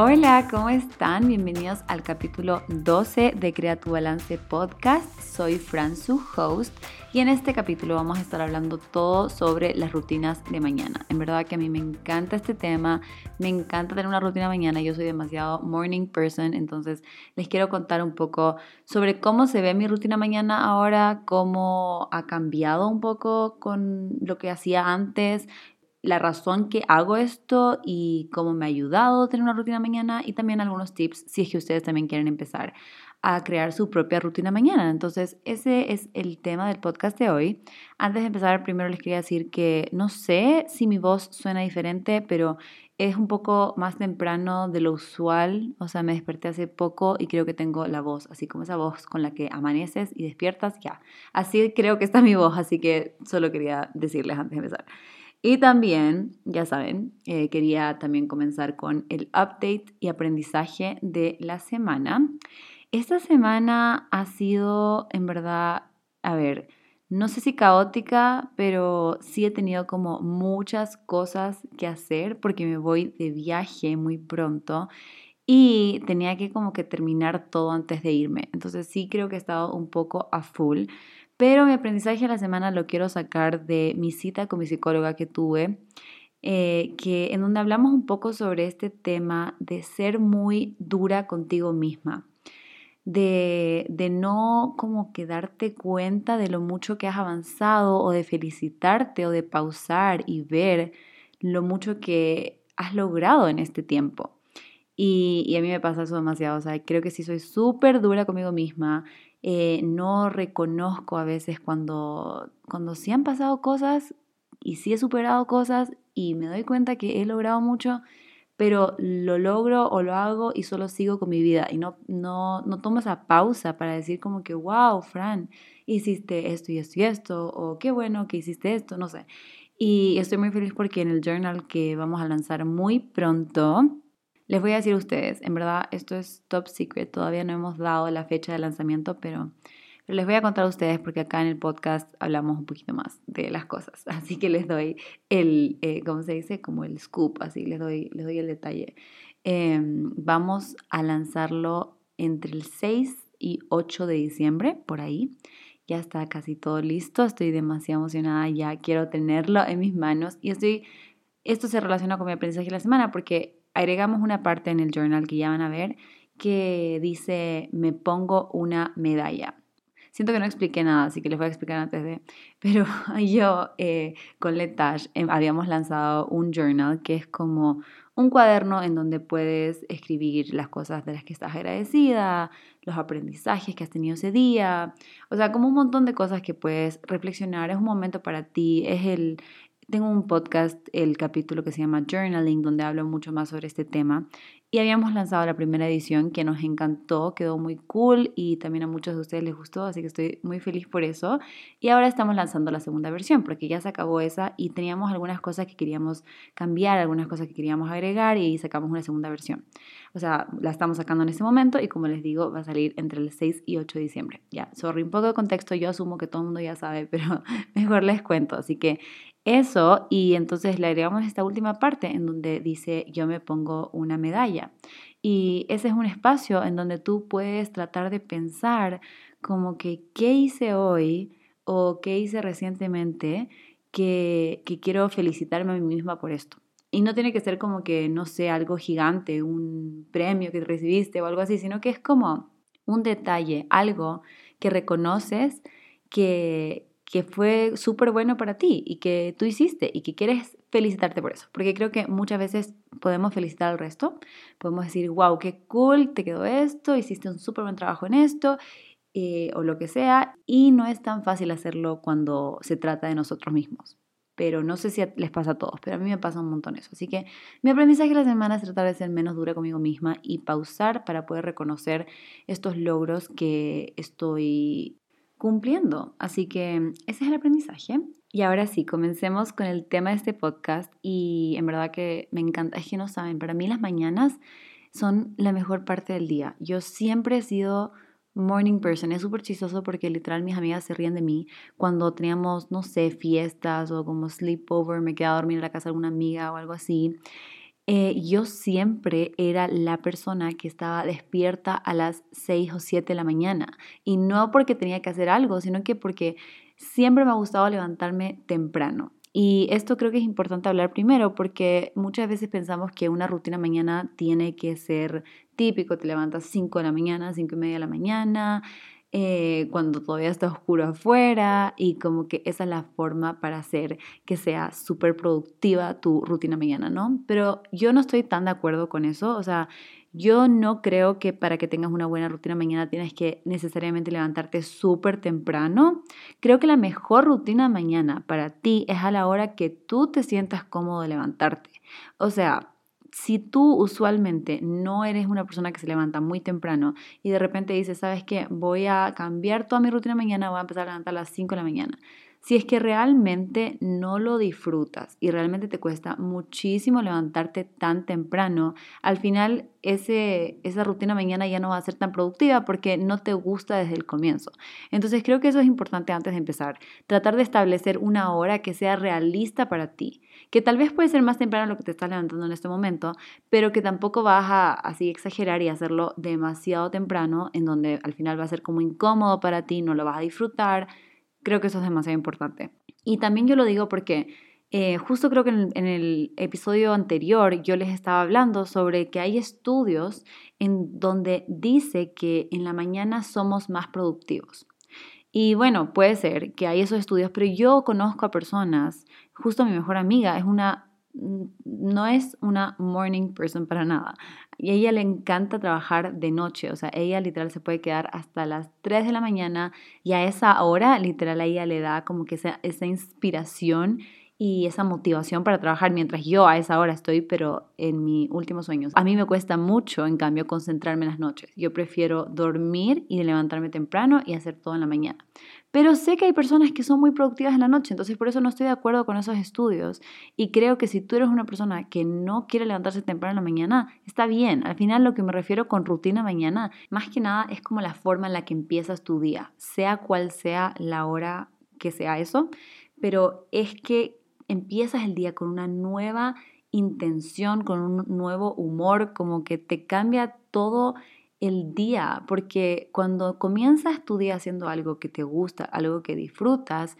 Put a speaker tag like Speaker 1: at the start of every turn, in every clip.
Speaker 1: Hola, ¿cómo están? Bienvenidos al capítulo 12 de Crea tu Balance Podcast. Soy Fran, su host, y en este capítulo vamos a estar hablando todo sobre las rutinas de mañana. En verdad que a mí me encanta este tema, me encanta tener una rutina mañana, yo soy demasiado morning person, entonces les quiero contar un poco sobre cómo se ve mi rutina mañana ahora, cómo ha cambiado un poco con lo que hacía antes, la razón que hago esto y cómo me ha ayudado tener una rutina mañana y también algunos tips si es que ustedes también quieren empezar a crear su propia rutina mañana. Entonces, ese es el tema del podcast de hoy. Antes de empezar, primero les quería decir que no sé si mi voz suena diferente, pero es un poco más temprano de lo usual. O sea, me desperté hace poco y creo que tengo la voz, así como esa voz con la que amaneces y despiertas, ya. Así creo que está mi voz, así que solo quería decirles antes de empezar. Y también, ya saben, eh, quería también comenzar con el update y aprendizaje de la semana. Esta semana ha sido, en verdad, a ver, no sé si caótica, pero sí he tenido como muchas cosas que hacer porque me voy de viaje muy pronto y tenía que como que terminar todo antes de irme. Entonces sí creo que he estado un poco a full. Pero mi aprendizaje de la semana lo quiero sacar de mi cita con mi psicóloga que tuve, eh, que, en donde hablamos un poco sobre este tema de ser muy dura contigo misma. De, de, no como que darte cuenta de lo mucho que has avanzado o de felicitarte o de pausar y ver lo mucho que has logrado en este tiempo. Y, y a mí me pasa eso demasiado, o sea, creo que sí soy súper dura conmigo misma eh, no reconozco a veces cuando, cuando sí han pasado cosas y sí he superado cosas y me doy cuenta que he logrado mucho, pero lo logro o lo hago y solo sigo con mi vida y no, no, no tomo esa pausa para decir como que, wow, Fran, hiciste esto y esto y esto, o qué bueno que hiciste esto, no sé. Y estoy muy feliz porque en el journal que vamos a lanzar muy pronto, les voy a decir a ustedes, en verdad esto es top secret, todavía no hemos dado la fecha de lanzamiento, pero, les voy a contar a ustedes porque acá en el podcast hablamos un poquito más de las cosas, así que les doy el, eh, ¿cómo se dice? Como el scoop, así les doy, les doy el detalle. Em, vamos a lanzarlo entre el 6 y 8 de diciembre, por ahí. Ya está casi todo listo, estoy demasiado emocionada, ya quiero tenerlo en mis manos y estoy, esto se relaciona con mi aprendizaje de la semana porque agregamos una parte en el journal que ya van a ver que dice me pongo una medalla. Siento que no expliqué nada, así que les voy a explicar antes de... Pero yo eh, con Letage em, habíamos lanzado un journal que es como un cuaderno en donde puedes escribir las cosas de las que estás agradecida, los aprendizajes que has tenido ese día, o sea, como un montón de cosas que puedes reflexionar. Es un momento para ti, es el, tengo un podcast, el capítulo que se llama Journaling, donde hablo mucho más sobre este tema. Y habíamos lanzado la primera edición que nos encantó, quedó muy cool y también a muchos de ustedes les gustó, así que estoy muy feliz por eso. Y ahora estamos lanzando la segunda versión porque ya se acabó esa y teníamos algunas cosas que queríamos cambiar, algunas cosas que queríamos agregar y sacamos una segunda versión. O sea, la estamos sacando en este momento y como les digo, va a salir entre el 6 y 8 de diciembre. Ya, sorry, un poco de contexto, yo asumo que todo el mundo ya sabe, pero mejor les cuento. Así que eso y entonces le agregamos esta última parte en donde dice yo me pongo una medalla. Y ese es un espacio en donde tú puedes tratar de pensar como que qué hice hoy o qué hice recientemente que, que quiero felicitarme a mí misma por esto. Y no tiene que ser como que, no sé, algo gigante, un premio que recibiste o algo así, sino que es como un detalle, algo que reconoces que, que fue súper bueno para ti y que tú hiciste y que quieres felicitarte por eso. Porque creo que muchas veces podemos felicitar al resto, podemos decir, wow, qué cool, te quedó esto, hiciste un súper buen trabajo en esto eh, o lo que sea, y no es tan fácil hacerlo cuando se trata de nosotros mismos. Pero no sé si les pasa a todos, pero a mí me pasa un montón eso. Así que mi aprendizaje de la semana es tratar de ser menos dura conmigo misma y pausar para poder reconocer estos logros que estoy cumpliendo. Así que ese es el aprendizaje. Y ahora sí, comencemos con el tema de este podcast y en verdad que me encanta, es que no saben, para mí las mañanas son la mejor parte del día. Yo siempre he sido morning person, es súper chistoso porque literal mis amigas se ríen de mí cuando teníamos, no sé, fiestas o como sleepover, me quedaba a dormir en la casa de alguna amiga o algo así. Eh, yo siempre era la persona que estaba despierta a las 6 o 7 de la mañana. Y no porque tenía que hacer algo, sino que porque siempre me ha gustado levantarme temprano. Y esto creo que es importante hablar primero porque muchas veces pensamos que una rutina mañana tiene que ser típico, te levantas 5 de la mañana, 5 y media de la mañana, eh, cuando todavía está oscuro afuera y como que esa es la forma para hacer que sea súper productiva tu rutina mañana, ¿no? Pero yo no estoy tan de acuerdo con eso, o sea, yo no creo que para que tengas una buena rutina mañana tienes que necesariamente levantarte súper temprano. Creo que la mejor rutina mañana para ti es a la hora que tú te sientas cómodo levantarte. O sea, si tú usualmente no eres una persona que se levanta muy temprano y de repente dices, ¿sabes qué? Voy a cambiar toda mi rutina mañana, voy a empezar a levantar a las 5 de la mañana. Si es que realmente no lo disfrutas y realmente te cuesta muchísimo levantarte tan temprano, al final ese, esa rutina mañana ya no va a ser tan productiva porque no te gusta desde el comienzo. Entonces creo que eso es importante antes de empezar. Tratar de establecer una hora que sea realista para ti, que tal vez puede ser más temprano lo que te estás levantando en este momento, pero que tampoco vas a así exagerar y hacerlo demasiado temprano, en donde al final va a ser como incómodo para ti, no lo vas a disfrutar Creo que eso es demasiado importante. Y también yo lo digo porque eh, justo creo que en, en, el episodio anterior yo les estaba hablando sobre que hay estudios en donde dice que en la mañana somos más productivos. Y bueno, puede ser que hay esos estudios, pero yo conozco a personas, justo mi mejor amiga es una no es una morning person para nada. Y a ella le encanta trabajar de noche, o sea, ella literal se puede quedar hasta las 3 de la mañana y a esa hora literal a ella le da como que esa, esa inspiración y esa motivación para trabajar mientras yo a esa hora estoy, pero en mis últimos sueños. A mí me cuesta mucho, en cambio, concentrarme en las noches. Yo prefiero dormir y levantarme temprano y hacer todo en la mañana. Pero sé que hay personas que son muy productivas en la noche, entonces por eso no estoy de acuerdo con esos estudios. Y creo que si tú eres una persona que no quiere levantarse temprano en la mañana, está bien. Al final lo que me refiero con rutina mañana, más que nada es como la forma en la que empiezas tu día, sea cual sea la hora que sea eso, pero es que empiezas el día con una nueva intención, con un nuevo humor, como que te cambia todo el día, porque cuando comienzas tu día haciendo algo que te gusta, algo que disfrutas,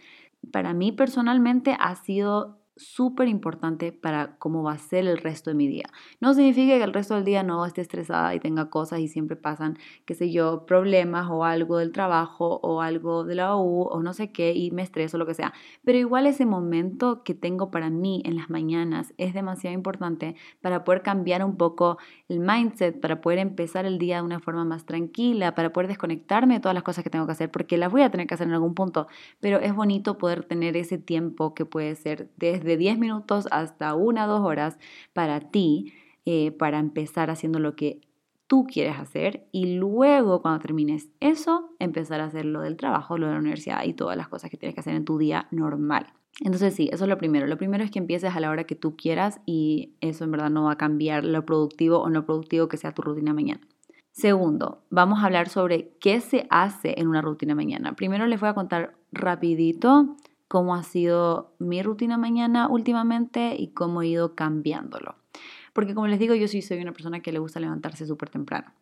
Speaker 1: para mí personalmente ha sido súper importante para cómo va a ser el resto de mi día. No significa que el resto del día no esté estresada y tenga cosas y siempre pasan, qué sé yo, problemas o algo del trabajo o algo de la U o no sé qué y me estreso o lo que sea. Pero igual ese momento que tengo para mí en las mañanas es demasiado importante para poder cambiar un poco el mindset, para poder empezar el día de una forma más tranquila, para poder desconectarme de todas las cosas que tengo que hacer, porque las voy a tener que hacer en algún punto, pero es bonito poder tener ese tiempo que puede ser desde de 10 minutos hasta una o dos horas para ti, eh, para empezar haciendo lo que tú quieres hacer y luego cuando termines eso, empezar a hacer lo del trabajo, lo de la universidad y todas las cosas que tienes que hacer en tu día normal. Entonces sí, eso es lo primero. Lo primero es que empieces a la hora que tú quieras y eso en verdad no va a cambiar lo productivo o no productivo que sea tu rutina mañana. Segundo, vamos a hablar sobre qué se hace en una rutina mañana. Primero les voy a contar rapidito cómo ha sido mi rutina mañana últimamente y cómo he ido cambiándolo. Porque como les digo, yo sí soy una persona que le gusta levantarse súper temprano.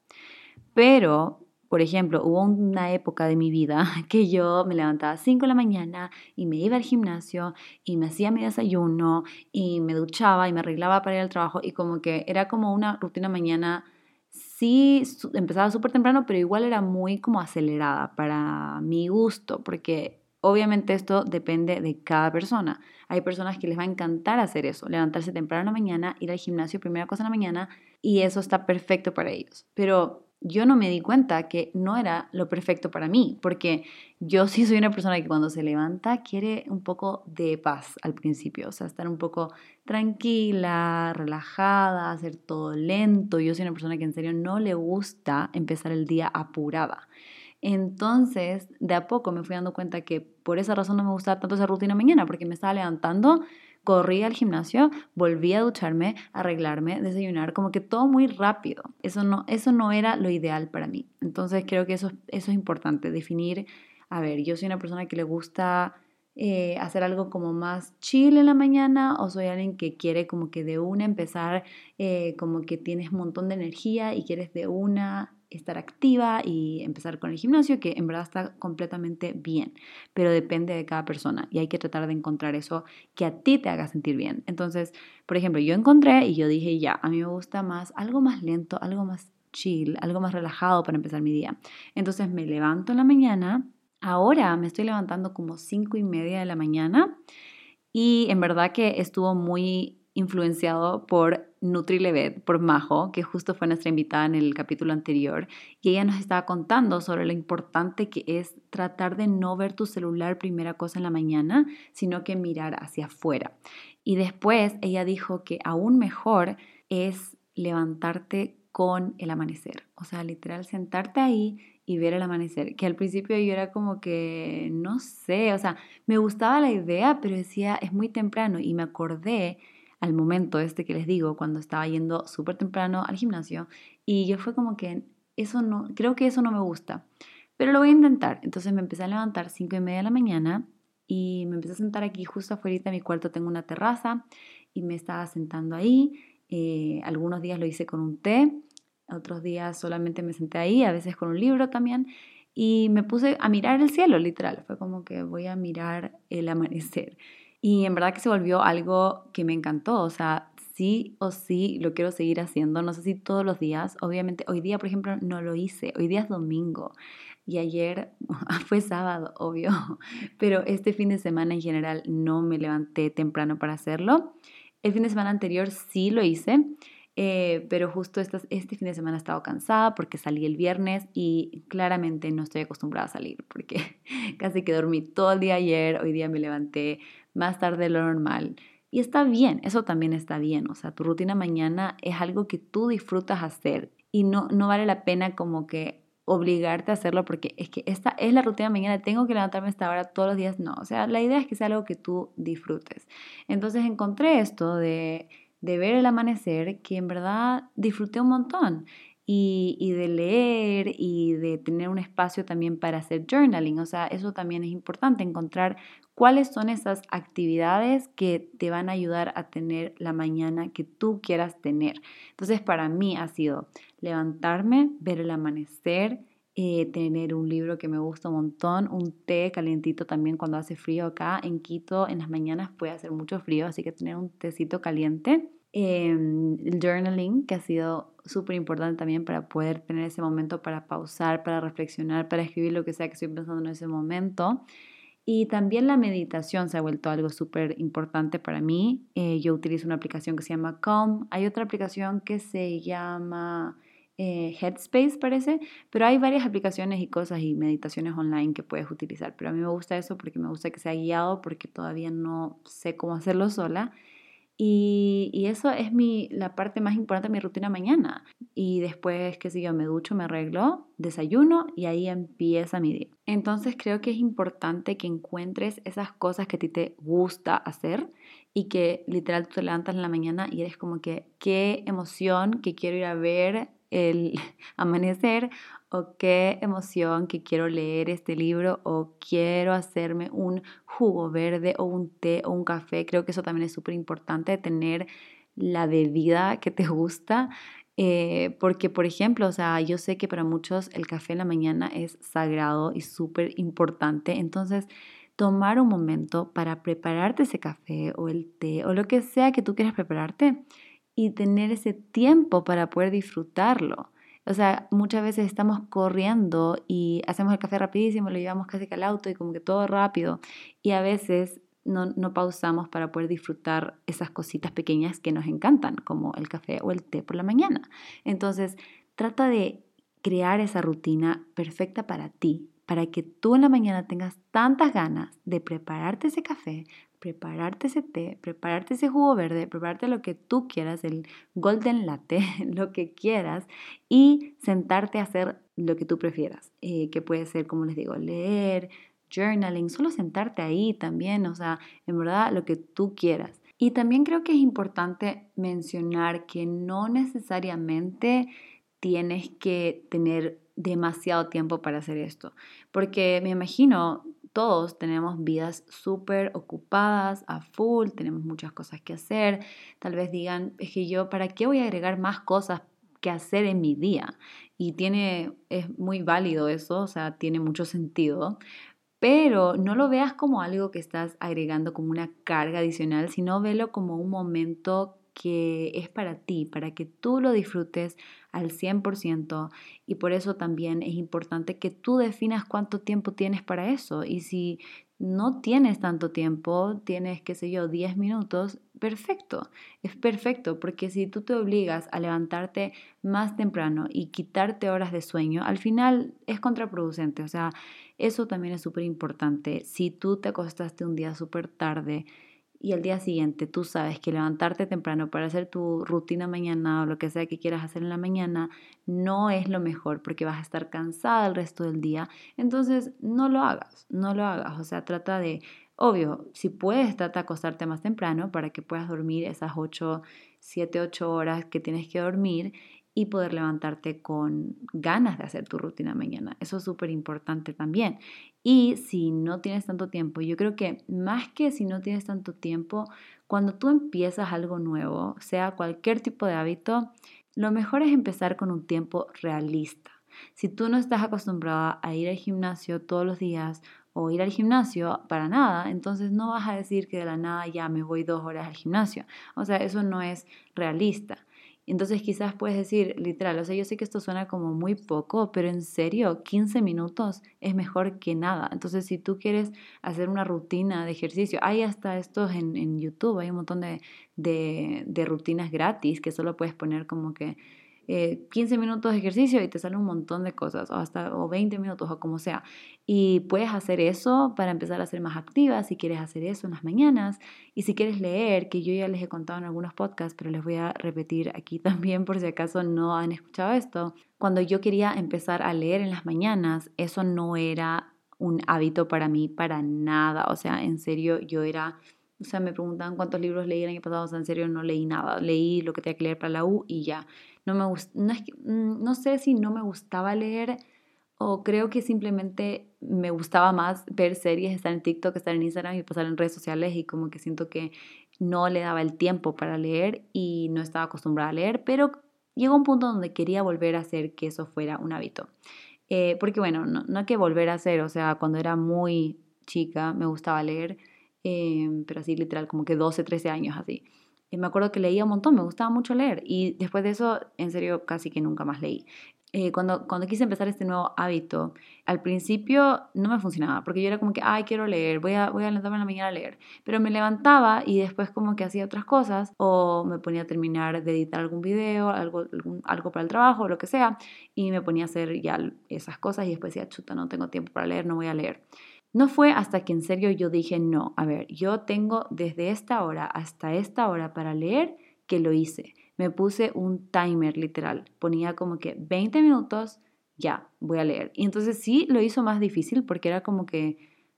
Speaker 1: Pero, por ejemplo, hubo una época de mi vida que yo me levantaba a 5 de la mañana y me iba al gimnasio y me hacía mi desayuno y me duchaba y me arreglaba para ir al trabajo y como que era como una rutina mañana sí empezaba súper temprano, pero igual era muy como acelerada para mi gusto, porque Obviamente esto depende de cada persona. Hay personas que les va a encantar hacer eso, levantarse temprano en la mañana, ir al gimnasio primera cosa en la mañana y eso está perfecto para ellos. Pero yo no me di cuenta que no era lo perfecto para mí, porque yo sí soy una persona que cuando se levanta quiere un poco de paz al principio, o sea, estar un poco tranquila, relajada, hacer todo lento. Yo soy una persona que en serio no le gusta empezar el día apurada. Entonces, de a poco me fui dando cuenta que por esa razón no me gustaba tanto esa rutina mañana, porque me estaba levantando, corría al gimnasio, volvía a ducharme, arreglarme, desayunar, como que todo muy rápido. Eso no, eso no era lo ideal para mí. Entonces, creo que eso, eso es importante, definir, a ver, yo soy una persona que le gusta eh, hacer algo como más chill en la mañana o soy alguien que quiere como que de una empezar, eh, como que tienes un montón de energía y quieres de una estar activa y empezar con el gimnasio, que en verdad está completamente bien, pero depende de cada persona y hay que tratar de encontrar eso que a ti te haga sentir bien. Entonces, por ejemplo, yo encontré y yo dije, ya, a mí me gusta más algo más lento, algo más chill, algo más relajado para empezar mi día. Entonces me levanto en la mañana Ahora me estoy levantando como cinco y media de la mañana y en verdad que estuvo muy influenciado por NutriLevet, por Majo, que justo fue nuestra invitada en el capítulo anterior, y ella nos estaba contando sobre lo importante que es tratar de no ver tu celular primera cosa en la mañana, sino que mirar hacia afuera. Y después ella dijo que aún mejor es levantarte con el amanecer, o sea, literal sentarte ahí y ver el amanecer, que al principio yo era como que, no sé, o sea, me gustaba la idea, pero decía, es muy temprano y me acordé al momento este que les digo, cuando estaba yendo súper temprano al gimnasio y yo fue como que, eso no, creo que eso no me gusta, pero lo voy a intentar. Entonces me empecé a levantar cinco y media de la mañana y me empecé a sentar aquí justo afuera de mi cuarto, tengo una terraza y me estaba sentando ahí. Eh, algunos días lo hice con un té otros días solamente me senté ahí, a veces con un libro también, y me puse a mirar el cielo, literal. Fue como que voy a mirar el amanecer. Y en verdad que se volvió algo que me encantó, o sea, sí o sí lo quiero seguir haciendo, no sé si todos los días, obviamente hoy día, por ejemplo, no lo hice, hoy día es domingo y ayer fue sábado, obvio, pero este fin de semana en general no me levanté temprano para hacerlo. El fin de semana anterior sí lo hice, eh, pero justo este, este fin de semana he estado cansada porque salí el viernes y claramente no estoy acostumbrada a salir porque casi que dormí todo el día ayer, hoy día me levanté más tarde de lo normal. Y está bien, eso también está bien, o sea, tu rutina mañana es algo que tú disfrutas hacer y no, no vale la pena como que obligarte a hacerlo porque es que esta es la rutina mañana, tengo que levantarme a esta hora todos los días, no, o sea, la idea es que sea algo que tú disfrutes. Entonces encontré esto de de ver el amanecer que en verdad disfruté un montón. Y, de leer y de tener un espacio también para hacer journaling. O sea, eso también es importante, encontrar cuáles son esas actividades que te van a ayudar a tener la mañana que tú quieras tener. Entonces, para mí ha sido levantarme, ver el amanecer, eh, tener un libro que me gusta un montón, un té calientito también cuando hace frío acá en Quito, en las mañanas puede hacer mucho frío, así que tener un tecito caliente Em, el journaling, que ha sido súper importante también para poder tener ese momento para pausar, para reflexionar, para escribir lo que sea que estoy pensando en ese momento. Y también la meditación se ha vuelto algo súper importante para mí. Eh, yo utilizo una aplicación que se llama Calm. Hay otra aplicación que se llama eh, Headspace, parece. Pero hay varias aplicaciones y cosas y meditaciones online que puedes utilizar. Pero a mí me gusta eso porque me gusta que sea guiado porque todavía no sé cómo hacerlo sola. Y, eso es mi, la parte más importante de mi rutina mañana. Y después, qué sé yo, me ducho, me arreglo, desayuno y ahí empieza mi día. Entonces creo que es importante que encuentres esas cosas que a ti te gusta hacer y que literal tú te levantas en la mañana y eres como que, qué emoción que quiero ir a ver el amanecer o qué emoción que quiero leer este libro o quiero hacerme un jugo verde o un té o un café. Creo que eso también es súper importante, tener la bebida que te gusta. Eh, porque, por ejemplo, o sea, yo sé que para muchos el café en la mañana es sagrado y súper importante. Entonces, tomar un momento para prepararte ese café o el té o lo que sea que tú quieras prepararte y tener ese tiempo para poder disfrutarlo. O sea, muchas veces estamos corriendo y hacemos el café rapidísimo, lo llevamos casi que al auto y como que todo rápido. Y a veces no, no, pausamos para poder disfrutar esas cositas pequeñas que nos encantan, como el café o el té por la mañana. Entonces, trata de crear esa rutina perfecta para ti, para que tú en la mañana tengas tantas ganas de prepararte ese café, prepararte ese té, prepararte ese jugo verde, prepararte lo que tú quieras, el golden latte, lo que quieras, y sentarte a hacer lo que tú prefieras, eh, que puede ser, como les digo, leer, journaling, solo sentarte ahí también, o sea, en verdad lo que tú quieras. Y también creo que es importante mencionar que no necesariamente tienes que tener demasiado tiempo para hacer esto, porque me imagino todos tenemos vidas súper ocupadas, a full, tenemos muchas cosas que hacer. Tal vez digan, es que yo, ¿para qué voy a agregar más cosas que hacer en mi día? Y tiene, es muy válido eso, o sea, tiene mucho sentido. Pero no lo veas como algo que estás agregando como una carga adicional, sino velo como un momento que es para ti, para que tú lo disfrutes al 100% y por eso también es importante que tú definas cuánto tiempo tienes para eso y si no tienes tanto tiempo, tienes, qué sé yo, 10 minutos, perfecto, es perfecto, porque si tú te obligas a levantarte más temprano y quitarte horas de sueño, al final es contraproducente, o sea, eso también es súper importante. Si tú te acostaste un día súper tarde, y al día siguiente tú sabes que levantarte temprano para hacer tu rutina mañana o lo que sea que quieras hacer en la mañana no es lo mejor porque vas a estar cansada el resto del día, entonces no lo hagas, no lo hagas, o sea, trata de, obvio, si puedes, trata de acostarte más temprano para que puedas dormir esas 8, 7, 8 horas que tienes que dormir y poder levantarte con ganas de hacer tu rutina mañana. Eso es súper importante también. Y si no tienes tanto tiempo, yo creo que más que si no tienes tanto tiempo, cuando tú empiezas algo nuevo, sea cualquier tipo de hábito, lo mejor es empezar con un tiempo realista. Si tú no estás acostumbrada a ir al gimnasio todos los días o ir al gimnasio para nada, entonces no vas a decir que de la nada ya me voy dos horas al gimnasio. O sea, eso no es realista. Entonces quizás puedes decir, literal, o sea, yo sé que esto suena como muy poco, pero en serio, 15 minutos es mejor que nada. Entonces si tú quieres hacer una rutina de ejercicio, hay hasta estos en, en YouTube, hay un montón de, de, de rutinas gratis que solo puedes poner como que 15 eh, minutos de ejercicio y te sale un montón de cosas, o hasta o 20 minutos o como sea. Y puedes hacer eso para empezar a ser más activa, si quieres hacer eso en las mañanas. Y si quieres leer, que yo ya les he contado en algunos podcasts, pero les voy a repetir aquí también por si acaso no han escuchado esto. Cuando yo quería empezar a leer en las mañanas, eso no era un hábito para mí para nada. O sea, en serio, yo era... O sea, me preguntaban cuántos libros leí el año pasado, o sea, en serio no leí nada. Leí lo que tenía que leer para la U y ya. No, me no, es mm, no sé si no me gustaba leer o creo que simplemente me gustaba más ver series, estar en TikTok, estar en Instagram y pasar en redes sociales y como que siento que no le daba el tiempo para leer y no estaba acostumbrada a leer, pero llegó un punto donde quería volver a hacer que eso fuera un hábito. Eh, porque bueno, no, no hay que volver a hacer, o sea, cuando era muy chica me gustaba leer, eh, pero así literal como que 12, 13 años así. Y me acuerdo que leía un montón, me gustaba mucho leer y después de eso, en serio, casi que nunca más leí. Eh, cuando, cuando quise empezar este nuevo hábito, al principio no me funcionaba, porque yo era como que, ay, quiero leer, voy a, voy a levantarme en la mañana a leer. Pero me levantaba y después como que hacía otras cosas, o me ponía a terminar de editar algún video, algo, algo para el trabajo, lo que sea, y me ponía a hacer ya esas cosas y después decía, chuta, no tengo tiempo para leer, no voy a leer. No fue hasta que en serio yo dije, no, a ver, yo tengo desde esta hora hasta esta hora para leer que lo hice. Me puse un timer literal, ponía como que 20 minutos, ya, voy a leer. Y entonces sí lo hizo más difícil porque era como que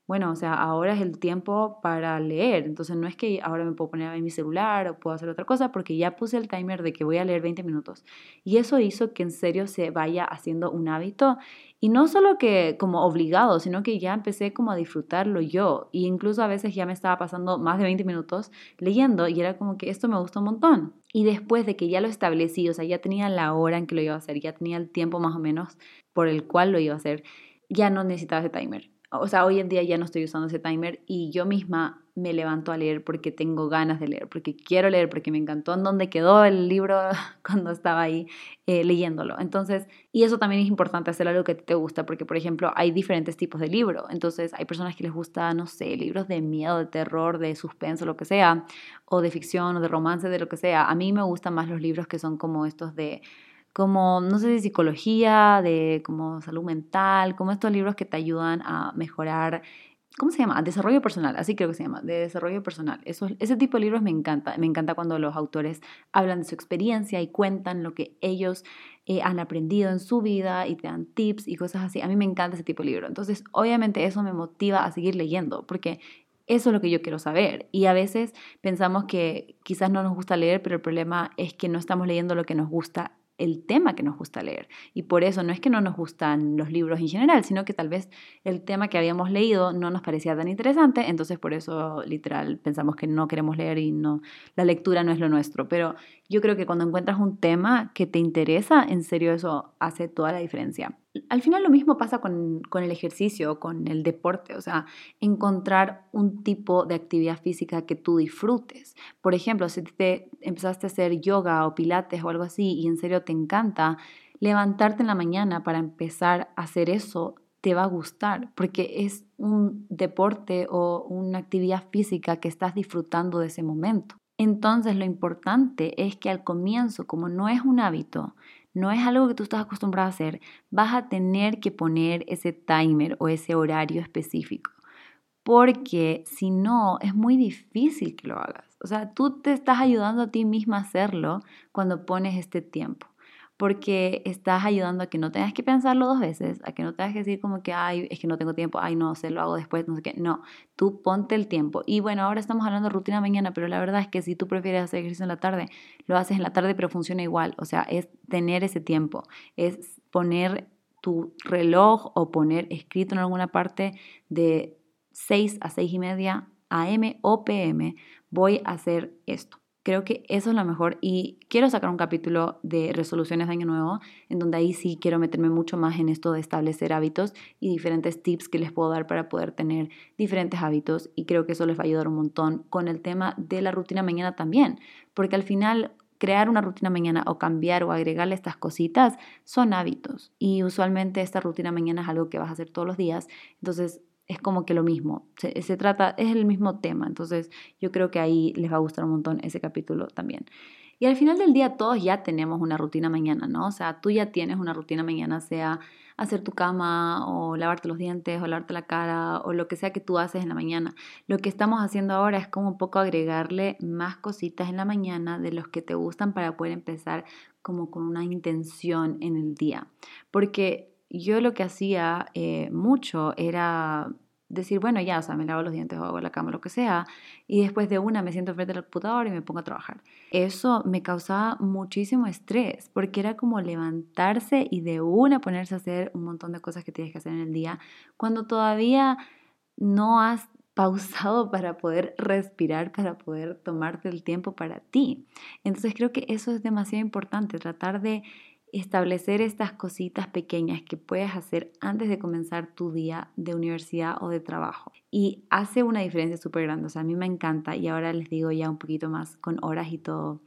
Speaker 1: bueno, o sea, ahora es el tiempo para leer, entonces no es que ahora me puedo poner en mi celular o puedo hacer otra cosa porque ya puse el timer de que voy a leer 20 minutos. Y eso hizo que en serio se vaya haciendo un hábito y no solo que como obligado, sino que ya empecé como a disfrutarlo yo. Y incluso a veces ya me estaba pasando más de 20 minutos leyendo y era como que esto me gusta un montón. Y después de que ya lo establecí, o sea, ya tenía la hora en que lo iba a hacer, ya tenía el tiempo más o menos por el cual lo iba a hacer, ya no necesitaba ese timer o sea, hoy en día ya no estoy usando ese timer y yo misma me levanto a leer porque tengo ganas de leer, porque quiero leer, porque me encantó en dónde quedó el libro cuando estaba ahí eh, leyéndolo. Entonces, y eso también es importante, hacer algo que te gusta, porque por ejemplo hay diferentes tipos de libro. Entonces, hay personas que les gusta, no sé, libros de miedo, de terror, de suspenso, lo que sea, o de ficción, o de romance, de lo que sea. A mí me gustan más los libros que son como estos de como, no sé, de psicología, de como salud mental, como estos libros que te ayudan a mejorar, ¿cómo se llama? Desarrollo personal, así creo que se llama, de desarrollo personal. Eso, ese tipo de libros me encanta, me encanta cuando los autores hablan de su experiencia y cuentan lo que ellos eh, han aprendido en su vida y te dan tips y cosas así. A mí me encanta ese tipo de libro. Entonces, obviamente eso me motiva a seguir leyendo, porque eso es lo que yo quiero saber. Y a veces pensamos que quizás no nos gusta leer, pero el problema es que no estamos leyendo lo que nos gusta el tema que nos gusta leer. Y por eso no es que no nos gustan los libros en general, sino que tal vez el tema que habíamos leído no nos parecía tan interesante, entonces por eso literal pensamos que no queremos leer y no la lectura no es lo nuestro, pero yo creo que cuando encuentras un tema que te interesa, en serio eso hace toda la diferencia. Al final lo mismo pasa con, con el ejercicio, con el deporte, o sea, encontrar un tipo de actividad física que tú disfrutes. Por ejemplo, si te empezaste a hacer yoga o pilates o algo así y en serio te encanta, levantarte en la mañana para empezar a hacer eso te va a gustar porque es un deporte o una actividad física que estás disfrutando de ese momento. Entonces lo importante es que al comienzo, como no es un hábito, no es algo que tú estás acostumbrado a hacer, vas a tener que poner ese timer o ese horario específico. Porque si no, es muy difícil que lo hagas. O sea, tú te estás ayudando a ti misma a hacerlo cuando pones este tiempo porque estás ayudando a que no tengas que pensarlo dos veces, a que no tengas que decir como que, ay, es que no tengo tiempo, ay, no, se lo hago después, no sé qué. No, tú ponte el tiempo. Y bueno, ahora estamos hablando de rutina mañana, pero la verdad es que si tú prefieres hacer ejercicio en la tarde, lo haces en la tarde, pero funciona igual. O sea, es tener ese tiempo, es poner tu reloj o poner escrito en alguna parte de 6 a 6 y media AM o PM, voy a hacer esto. Creo que eso es lo mejor. Y quiero sacar un capítulo de resoluciones de año nuevo en donde ahí sí quiero meterme mucho más en esto de establecer hábitos y diferentes tips que les puedo dar para poder tener diferentes hábitos. Y creo que eso les va a ayudar un montón con el tema de la rutina mañana también, porque al final crear una rutina mañana o cambiar o agregarle estas cositas son hábitos. Y usualmente esta rutina mañana es algo que vas a hacer todos los días, entonces es como que lo mismo, se, trata, es el mismo tema, entonces yo creo que ahí les va a gustar un montón ese capítulo también. Y al final del día todos ya tenemos una rutina mañana, ¿no? O sea, tú ya tienes una rutina mañana, sea hacer tu cama o lavarte los dientes o lavarte la cara o lo que sea que tú haces en la mañana. Lo que estamos haciendo ahora es como un poco agregarle más cositas en la mañana de los que te gustan para poder empezar como con una intención en el día. Porque yo lo que hacía eh, mucho era decir, bueno, ya, o sea, me lavo los dientes o hago la cama, lo que sea, y después de una me siento frente al computador y me pongo a trabajar. Eso me causaba muchísimo estrés, porque era como levantarse y de una ponerse a hacer un montón de cosas que tienes que hacer en el día, cuando todavía no has pausado para poder respirar, para poder tomarte el tiempo para ti. Entonces creo que eso es demasiado importante, tratar de establecer estas cositas pequeñas que puedes hacer antes de comenzar tu día de universidad o de trabajo. Y hace una diferencia súper grande. O sea, a mí me encanta y ahora les digo ya un poquito más con horas y todo.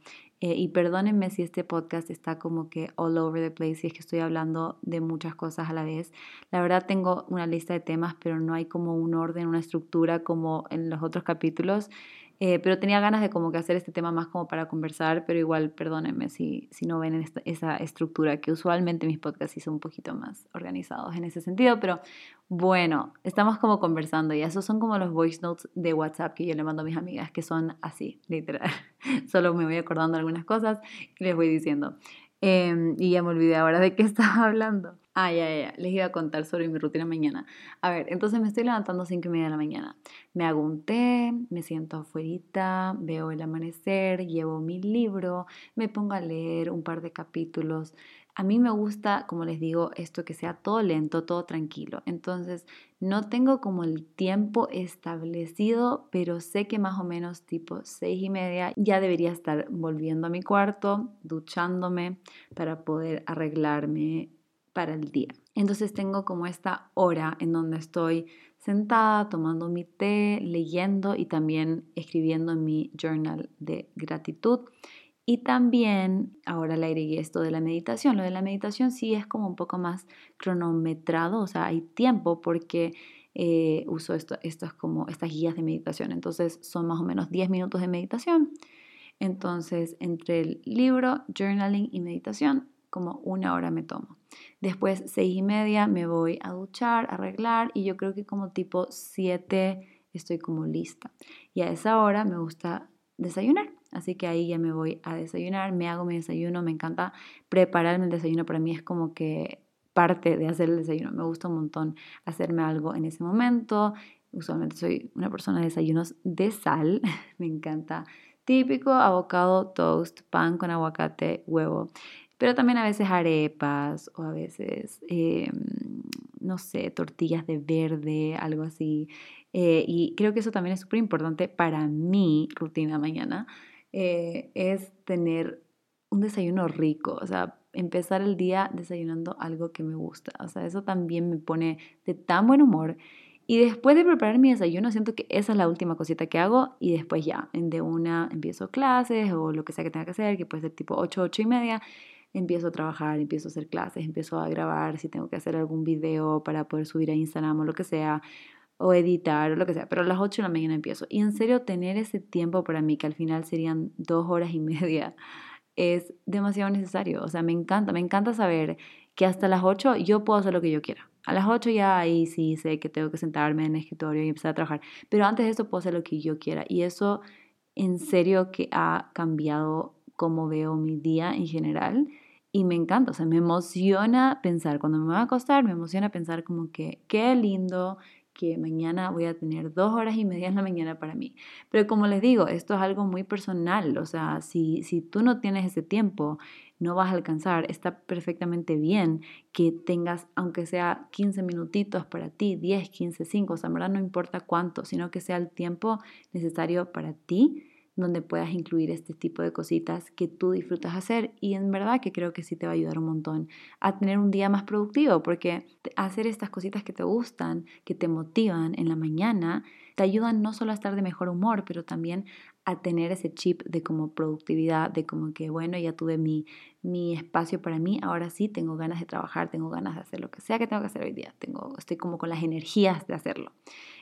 Speaker 1: Eh, y perdónenme si este podcast está como que all over the place y es que estoy hablando de muchas cosas a la vez. La verdad tengo una lista de temas, pero no hay como un orden, una estructura como en los otros capítulos. Eh, pero tenía ganas de como que hacer este tema más como para conversar, pero igual perdónenme si, si no ven esa estructura, que usualmente mis podcasts son un poquito más organizados en ese sentido, pero bueno, estamos como conversando y esos son como los voice notes de WhatsApp que yo le mando a mis amigas, que son así, literal. Solo me voy acordando algunas cosas y les voy diciendo. Em, y ya me olvidé ahora de qué estaba hablando. Ah, ya, ya, les iba a contar sobre mi rutina mañana. A ver, entonces me estoy levantando a 5 y media de la mañana. Me hago me siento afuera, veo el amanecer, llevo mi libro, me pongo a leer un par de capítulos. A mí me gusta, como les digo, esto que sea todo lento, todo tranquilo. Entonces, no tengo como el tiempo establecido, pero sé que más o menos tipo seis y media ya debería estar volviendo a mi cuarto, duchándome para poder arreglarme para el día. Entonces tengo como esta hora en donde estoy sentada tomando mi té, leyendo y también escribiendo en mi journal de gratitud. Y también ahora le agregué esto de la meditación. Lo de la meditación sí es como un poco más cronometrado, o sea, hay tiempo porque eh, uso esto, es como estas guías de meditación. Entonces son más o menos 10 minutos de meditación. Entonces, entre el libro, journaling y meditación, como una hora me tomo. Después, seis y media, me voy a duchar, arreglar y yo creo que como tipo siete estoy como lista. Y a esa hora me gusta desayunar. Así que ahí ya me voy a desayunar, me hago mi desayuno, me encanta prepararme el desayuno, para mí es como que parte de hacer el desayuno, me gusta un montón hacerme algo en ese momento, usualmente soy una persona de desayunos de sal, me encanta típico avocado toast, pan con aguacate, huevo. Pero también a veces arepas o a veces, em, no sé, tortillas de verde, algo así. Eh, y creo que eso también es súper importante para mi rutina mañana, eh, es tener un desayuno rico, o sea, empezar el día desayunando algo que me gusta, o sea, eso también me pone de tan buen humor. Y después de preparar mi desayuno, siento que esa es la última cosita que hago y después ya, de una empiezo clases o lo que sea que tenga que hacer, que puede ser tipo 8, 8 y media, empiezo a trabajar, empiezo a hacer clases, empiezo a grabar si tengo que hacer algún video para poder subir a Instagram o lo que sea, o editar o lo que sea, pero a las 8 de la mañana empiezo. Y en serio, tener ese tiempo para mí, que al final serían dos horas y media, es demasiado necesario. O sea, me encanta, me encanta saber que hasta las 8 yo puedo hacer lo que yo quiera. A las 8 ya ahí sí sé que tengo que sentarme en el escritorio y empezar a trabajar, pero antes de eso puedo hacer lo que yo quiera. Y eso en serio que ha cambiado cómo veo mi día en general y me encanta, o sea, me emociona pensar, cuando me voy a acostar, me emociona pensar como que qué lindo que mañana voy a tener dos horas y media en la mañana para mí. Pero como les digo, esto es algo muy personal, o sea, si, si tú no tienes ese tiempo, no vas a alcanzar, está perfectamente bien que tengas, aunque sea 15 minutitos para ti, 10, 15, 5, o sea, en verdad no importa cuánto, sino que sea el tiempo necesario para ti donde puedas incluir este tipo de cositas que tú disfrutas hacer y en verdad que creo que sí te va a ayudar un montón a tener un día más productivo porque hacer estas cositas que te gustan, que te motivan en la mañana, te ayudan no solo a estar de mejor humor, pero también a tener ese chip de como productividad, de como que bueno, ya tuve mi, mi espacio para mí, ahora sí tengo ganas de trabajar, tengo ganas de hacer lo que sea que tengo que hacer hoy día, tengo, estoy como con las energías de hacerlo.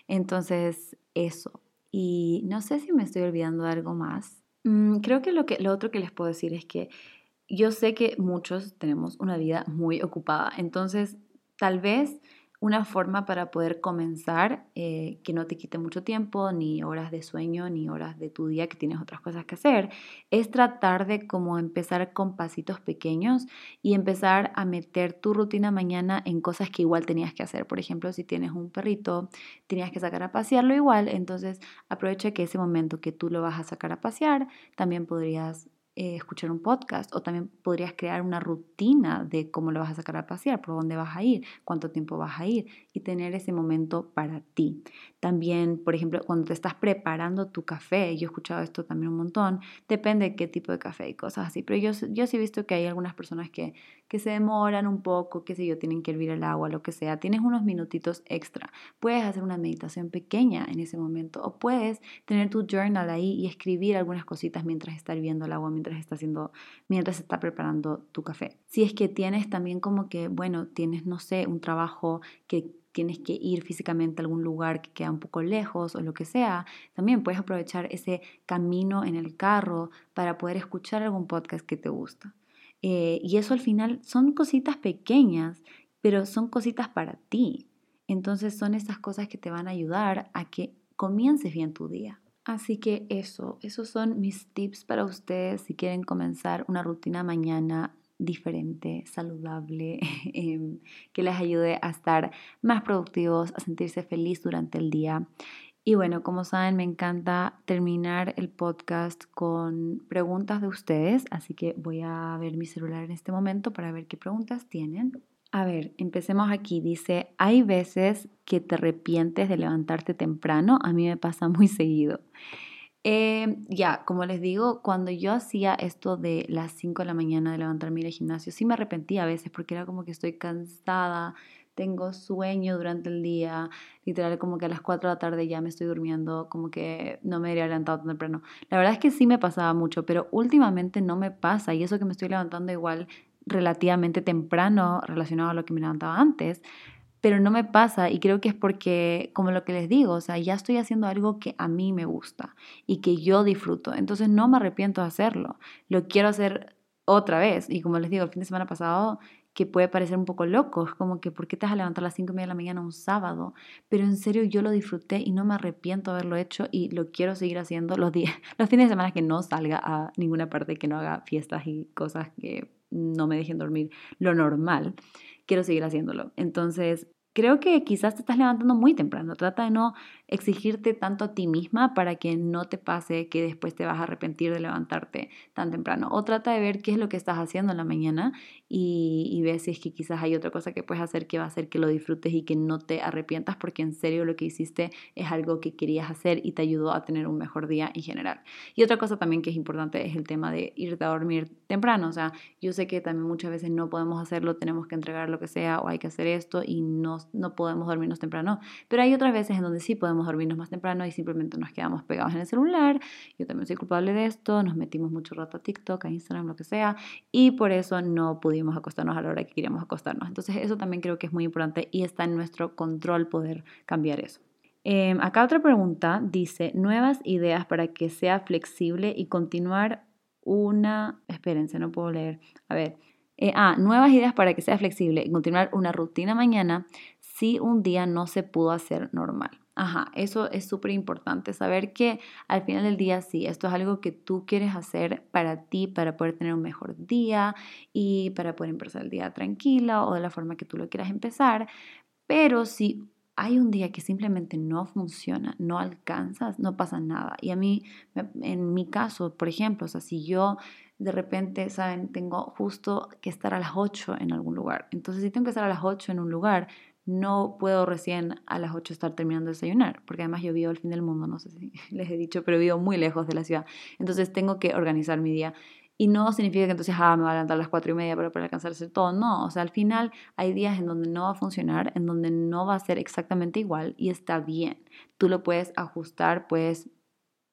Speaker 1: Entonces, eso, y no sé si me estoy olvidando de algo más. Mm, creo que lo, que lo otro que les puedo decir es que yo sé que muchos tenemos una vida muy ocupada, entonces tal vez una forma para poder comenzar eh, que no te quite mucho tiempo, ni horas de sueño, ni horas de tu día que tienes otras cosas que hacer, es tratar de como empezar con pasitos pequeños y empezar a meter tu rutina mañana en cosas que igual tenías que hacer. Por ejemplo, si tienes un perrito, tenías que sacar a pasearlo igual, entonces aprovecha que ese momento que tú lo vas a sacar a pasear, también podrías eh, escuchar un podcast o también podrías crear una rutina de cómo lo vas a sacar a pasear, por dónde vas a ir, cuánto tiempo vas a ir y tener ese momento para ti. También, por ejemplo, cuando te estás preparando tu café, yo he escuchado esto también un montón, depende de qué tipo de café y cosas así, pero yo, yo sí he visto que hay algunas personas que, que se demoran un poco, que sé yo, tienen que hervir el agua, lo que sea, tienes unos minutitos extra, puedes hacer una meditación pequeña en ese momento o puedes tener tu journal ahí y escribir algunas cositas mientras está hirviendo el agua, mientras está haciendo, mientras está preparando tu café. Si es que tienes también como que, bueno, tienes, no sé, un trabajo que tienes que ir físicamente a algún lugar que queda un poco lejos o lo que sea, también puedes aprovechar ese camino en el carro para poder escuchar algún podcast que te gusta. Eh, y eso al final son cositas pequeñas, pero son cositas para ti. Entonces son esas cosas que te van a ayudar a que comiences bien tu día. Así que eso, esos son mis tips para ustedes si quieren comenzar una rutina mañana diferente, saludable, em, que les ayude a estar más productivos, a sentirse feliz durante el día. Y bueno, como saben, me encanta terminar el podcast con preguntas de ustedes, así que voy a ver mi celular en este momento para ver qué preguntas tienen. A ver, empecemos aquí. Dice, hay veces que te arrepientes de levantarte temprano. A mí me pasa muy seguido. Eh, ya, como les digo, cuando yo hacía esto de las 5 de la mañana de levantarme y ir al gimnasio, sí me arrepentía a veces porque era como que estoy cansada, tengo sueño durante el día, literal como que a las 4 de la tarde ya me estoy durmiendo, como que no me habría levantado tan temprano. La verdad es que sí me pasaba mucho, pero últimamente no me pasa y eso que me estoy levantando igual relativamente temprano relacionado a lo que me levantaba antes, pero no me pasa y creo que es porque, como lo que les digo, o sea, ya estoy haciendo algo que a mí me gusta y que yo disfruto, entonces no me arrepiento de hacerlo, lo quiero hacer otra vez y como les digo, el fin de semana pasado que puede parecer un poco loco, es como que ¿por qué te vas a levantar a las 5 y media de la mañana un sábado? Pero en serio yo lo disfruté y no me arrepiento de haberlo hecho y lo quiero seguir haciendo los días, los fines de semana que no salga a ninguna parte, que no haga fiestas y cosas que no me dejen dormir lo normal, quiero seguir haciéndolo. Entonces, creo que quizás te estás levantando muy temprano. Trata de no exigirte tanto a ti misma para que no te pase que después te vas a arrepentir de levantarte tan temprano. O trata de ver qué es lo que estás haciendo en la mañana y, y si es que quizás hay otra cosa que puedes hacer que va a hacer que lo disfrutes y que no te arrepientas porque en serio lo que hiciste es algo que querías hacer y te ayudó a tener un mejor día en general. Y otra cosa también que es importante es el tema de irte a dormir temprano. O sea, yo sé que también muchas veces no podemos hacerlo, tenemos que entregar lo que sea o hay que hacer esto y no, no podemos dormirnos temprano. Pero hay otras veces en donde sí podemos dormirnos más temprano y simplemente nos quedamos pegados en el celular. Yo también soy culpable de esto, nos metimos mucho rato a TikTok, a Instagram, lo que sea, y por eso no pudimos acostarnos a la hora que queríamos acostarnos. Entonces eso también creo que es muy importante y está en nuestro control poder cambiar eso. Em, acá otra pregunta dice, nuevas ideas para que sea flexible y continuar una, espérense, no puedo leer, a ver, eh, ah, nuevas ideas para que sea flexible y continuar una rutina mañana si un día no se pudo hacer normal. Ajá, eso es súper importante, saber que al final del día sí, esto es algo que tú quieres hacer para ti, para poder tener un mejor día y para poder empezar el día tranquila o de la forma que tú lo quieras empezar, pero si hay un día que simplemente no funciona, no alcanzas, no pasa nada. Y a mí, en mi caso, por ejemplo, o sea, si yo de repente, ¿saben? Tengo justo que estar a las 8 en algún lugar. Entonces, si tengo que estar a las 8 en un lugar, no puedo recién a las 8 estar terminando de desayunar, porque además yo vivo al fin del mundo, no sé si les he dicho, pero vivo muy lejos de la ciudad. Entonces tengo que organizar mi día. Y no significa que entonces, ah, me voy a levantar a las 4 y media para poder alcanzar hacer todo. No, o sea, al final hay días en donde no va a funcionar, en donde no va a ser exactamente igual y está bien. Tú lo puedes ajustar, puedes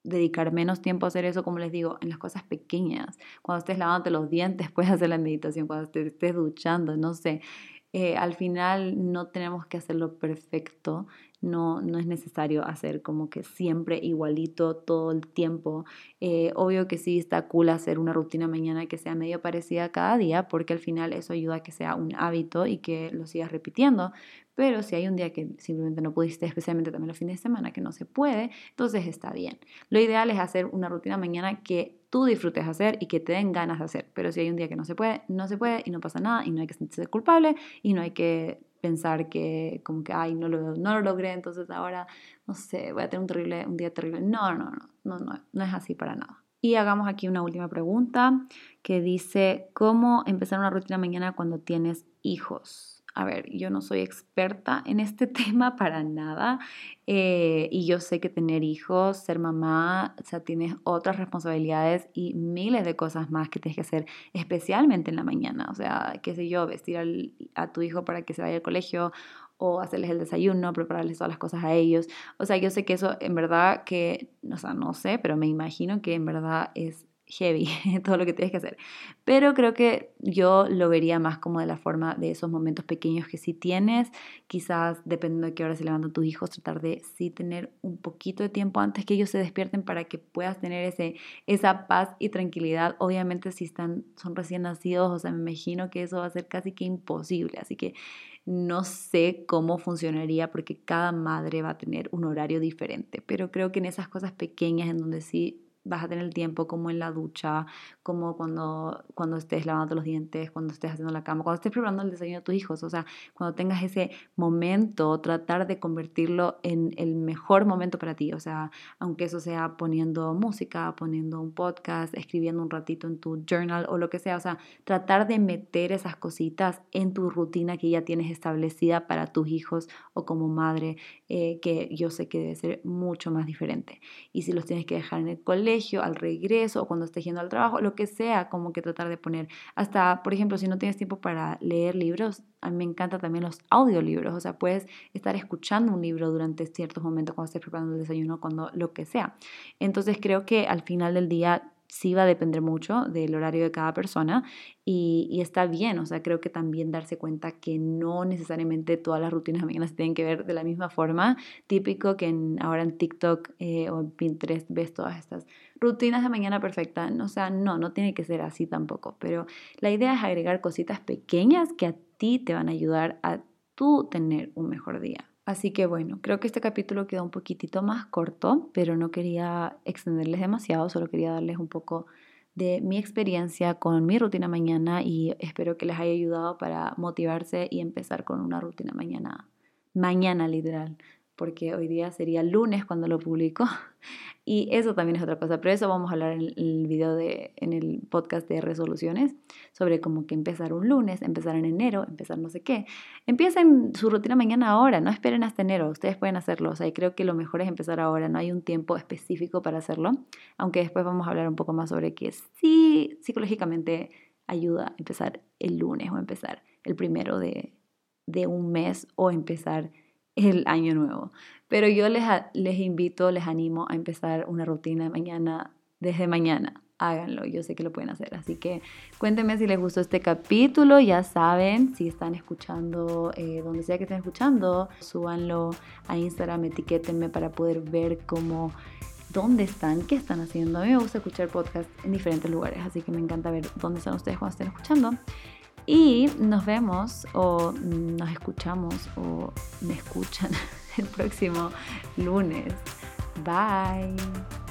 Speaker 1: dedicar menos tiempo a hacer eso, como les digo, en las cosas pequeñas. Cuando estés lavándote los dientes, puedes hacer la meditación. Cuando estés duchando, no sé. Eh, al final no tenemos que hacerlo perfecto, no, no es necesario hacer como que siempre igualito todo el tiempo. Eh, obvio que sí está cool hacer una rutina mañana que sea medio parecida cada día, porque al final eso ayuda a que sea un hábito y que lo sigas repitiendo. Pero si hay un día que simplemente no pudiste, especialmente también los fines de semana, que no se puede, entonces está bien. Lo ideal es hacer una rutina mañana que tú disfrutes hacer y que te den ganas de hacer. Pero si hay un día que no se puede, no se puede y no pasa nada y no hay que sentirse culpable y no hay que pensar que como que, ay, no lo, no lo logré, entonces ahora, no sé, voy a tener un, terrible, un día terrible. No, no, no, no, no, no es así para nada. Y hagamos aquí una última pregunta que dice, ¿cómo empezar una rutina mañana cuando tienes hijos? A ver, yo no soy experta en este tema para nada eh, y yo sé que tener hijos, ser mamá, o sea, tienes otras responsabilidades y miles de cosas más que tienes que hacer, especialmente en la mañana, o sea, qué sé yo, vestir a tu hijo para que se vaya al colegio o hacerles el desayuno, prepararles todas las cosas a ellos. O sea, yo sé que eso en verdad que, o sea, no sé, pero me imagino que en verdad es heavy todo lo que tienes que hacer. Pero creo que yo lo vería más como de la forma de esos momentos pequeños que sí tienes. Quizás dependiendo de qué hora se levantan tus hijos, tratar de sí tener un poquito de tiempo antes que ellos se despierten para que puedas tener ese, esa paz y tranquilidad. Obviamente si están, son recién nacidos, o sea, me imagino que eso va a ser casi que imposible. Así que no sé cómo funcionaría porque cada madre va a tener un horario diferente. Pero creo que en esas cosas pequeñas en donde sí vas a tener el tiempo como en la ducha, como cuando, cuando estés lavando los dientes, cuando estés haciendo la cama, cuando estés preparando el desayuno de tus hijos, o sea, cuando tengas ese momento, tratar de convertirlo en el mejor momento para ti, o sea, aunque eso sea poniendo música, poniendo un podcast, escribiendo un ratito en tu journal o lo que sea, o sea, tratar de meter esas cositas en tu rutina que ya tienes establecida para tus hijos o como madre, eh, que yo sé que debe ser mucho más diferente. Y si los tienes que dejar en el colegio, al regreso o cuando estés yendo al trabajo, lo que sea, como que tratar de poner. Hasta, por ejemplo, si no tienes tiempo para leer libros, a mí me encantan también los audiolibros, o sea, puedes estar escuchando un libro durante ciertos momentos cuando estés preparando el desayuno, cuando lo que sea. Entonces creo que al final del día sí va a depender mucho del horario de cada persona y, está bien, o sea, creo que también darse cuenta que no necesariamente todas las rutinas de mañana se tienen que ver de la misma forma. Típico que ahora en TikTok eh, o en Pinterest ves todas estas rutinas de mañana perfecta, o sea, no, no tiene que ser así tampoco, pero la idea es agregar cositas pequeñas que a ti te van a ayudar a tú tener un mejor día. Así que bueno, creo que este capítulo quedó un poquitito más corto, pero no quería extenderles demasiado, solo quería darles un poco de mi experiencia con mi rutina mañana y espero que les haya ayudado para motivarse y empezar con una rutina mañana, mañana literal, porque hoy día sería lunes cuando lo publico. Y eso también es otra cosa, pero eso vamos a hablar en el video de, en el podcast de resoluciones, sobre cómo que empezar un lunes, empezar en enero, empezar no sé qué. Empiecen su rutina mañana ahora, no esperen hasta enero, ustedes pueden hacerlo, o sea, creo que lo mejor es empezar ahora, no hay un tiempo específico para hacerlo, aunque después vamos a hablar un poco más sobre que sí, psicológicamente ayuda a empezar el lunes o empezar el primero de, de un mes o empezar el año nuevo. Pero yo les, les invito, les animo a empezar una rutina de mañana desde mañana. Háganlo, yo sé que lo pueden hacer. Así que cuéntenme si les gustó este capítulo. Ya saben, si están escuchando, eh, donde sea que estén escuchando, súbanlo a Instagram, etiquétenme para poder ver cómo, dónde están, qué están haciendo. A mí me gusta escuchar podcasts en diferentes lugares, así que me encanta ver dónde están ustedes cuando estén escuchando. Y nos vemos o nos escuchamos o me escuchan el próximo lunes. Bye.